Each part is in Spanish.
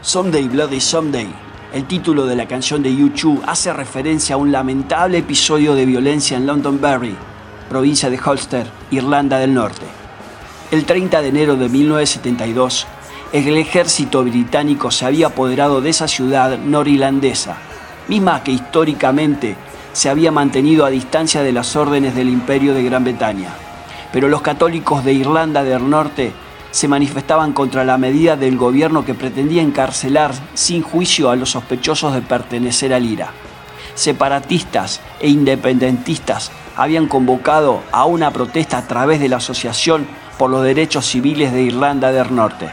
Someday Bloody Someday, el título de la canción de U2, hace referencia a un lamentable episodio de violencia en Londonderry, provincia de Ulster, Irlanda del Norte. El 30 de enero de 1972, el ejército británico se había apoderado de esa ciudad norirlandesa, misma que históricamente se había mantenido a distancia de las órdenes del imperio de Gran Bretaña. Pero los católicos de Irlanda del Norte se manifestaban contra la medida del gobierno que pretendía encarcelar sin juicio a los sospechosos de pertenecer al IRA. Separatistas e independentistas habían convocado a una protesta a través de la Asociación por los Derechos Civiles de Irlanda del Norte.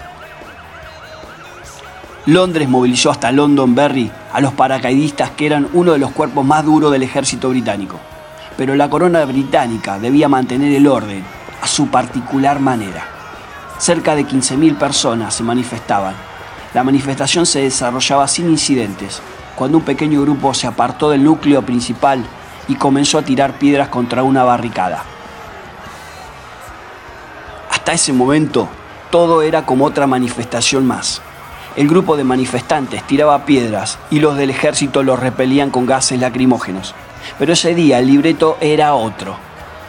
Londres movilizó hasta Londonderry a los paracaidistas que eran uno de los cuerpos más duros del ejército británico. Pero la corona británica debía mantener el orden a su particular manera. Cerca de 15.000 personas se manifestaban. La manifestación se desarrollaba sin incidentes, cuando un pequeño grupo se apartó del núcleo principal y comenzó a tirar piedras contra una barricada. Hasta ese momento, todo era como otra manifestación más. El grupo de manifestantes tiraba piedras y los del ejército los repelían con gases lacrimógenos. Pero ese día el libreto era otro.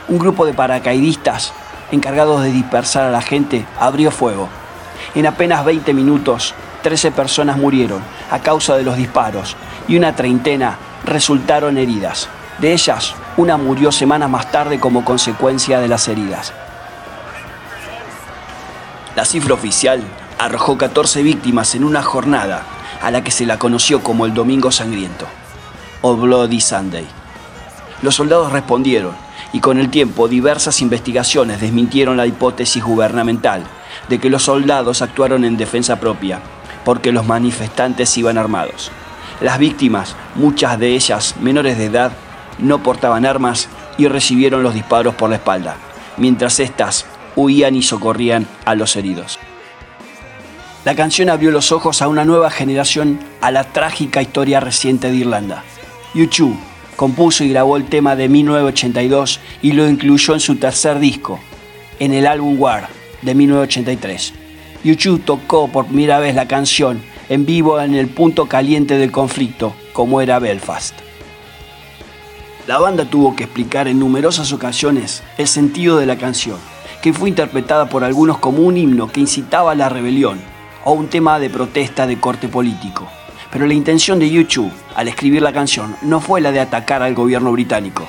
Un grupo de paracaidistas encargados de dispersar a la gente, abrió fuego. En apenas 20 minutos, 13 personas murieron a causa de los disparos y una treintena resultaron heridas. De ellas, una murió semanas más tarde como consecuencia de las heridas. La cifra oficial arrojó 14 víctimas en una jornada a la que se la conoció como el Domingo Sangriento, o Bloody Sunday. Los soldados respondieron y con el tiempo diversas investigaciones desmintieron la hipótesis gubernamental de que los soldados actuaron en defensa propia, porque los manifestantes iban armados. Las víctimas, muchas de ellas menores de edad, no portaban armas y recibieron los disparos por la espalda, mientras éstas huían y socorrían a los heridos. La canción abrió los ojos a una nueva generación a la trágica historia reciente de Irlanda. YouTube compuso y grabó el tema de 1982 y lo incluyó en su tercer disco, en el álbum War de 1983. YouTube tocó por primera vez la canción en vivo en el punto caliente del conflicto, como era Belfast. La banda tuvo que explicar en numerosas ocasiones el sentido de la canción, que fue interpretada por algunos como un himno que incitaba a la rebelión o un tema de protesta de corte político. Pero la intención de YouTube al escribir la canción no fue la de atacar al gobierno británico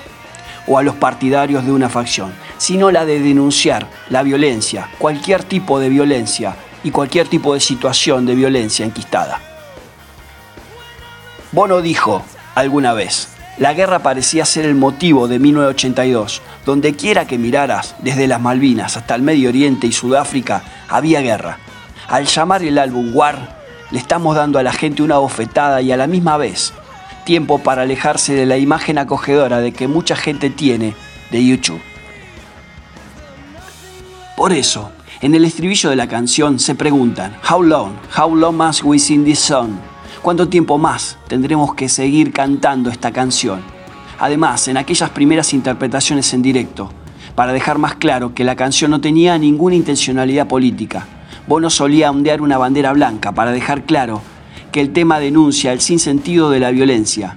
o a los partidarios de una facción, sino la de denunciar la violencia, cualquier tipo de violencia y cualquier tipo de situación de violencia enquistada. Bono dijo alguna vez, la guerra parecía ser el motivo de 1982. Donde quiera que miraras, desde las Malvinas hasta el Medio Oriente y Sudáfrica, había guerra. Al llamar el álbum War, le estamos dando a la gente una bofetada y a la misma vez tiempo para alejarse de la imagen acogedora de que mucha gente tiene de YouTube. Por eso, en el estribillo de la canción se preguntan, How long? How long must we sing this song? ¿Cuánto tiempo más tendremos que seguir cantando esta canción? Además, en aquellas primeras interpretaciones en directo, para dejar más claro que la canción no tenía ninguna intencionalidad política, Bono solía ondear una bandera blanca para dejar claro que el tema denuncia el sinsentido de la violencia.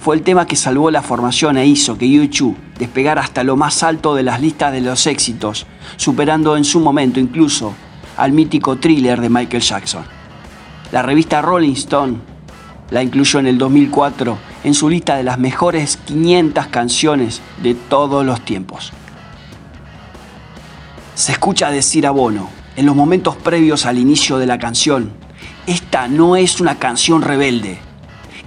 Fue el tema que salvó la formación e hizo que YouTube despegara hasta lo más alto de las listas de los éxitos, superando en su momento incluso al mítico thriller de Michael Jackson. La revista Rolling Stone la incluyó en el 2004 en su lista de las mejores 500 canciones de todos los tiempos. Se escucha decir a Bono, en los momentos previos al inicio de la canción, esta no es una canción rebelde.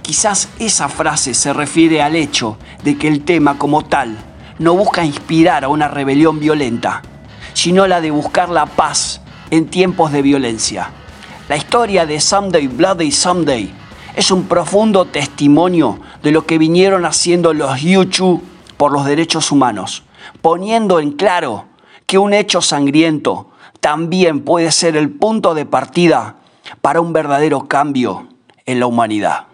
Quizás esa frase se refiere al hecho de que el tema como tal no busca inspirar a una rebelión violenta, sino la de buscar la paz en tiempos de violencia. La historia de Someday Bloody Someday es un profundo testimonio de lo que vinieron haciendo los Yuchu por los derechos humanos, poniendo en claro que un hecho sangriento también puede ser el punto de partida para un verdadero cambio en la humanidad.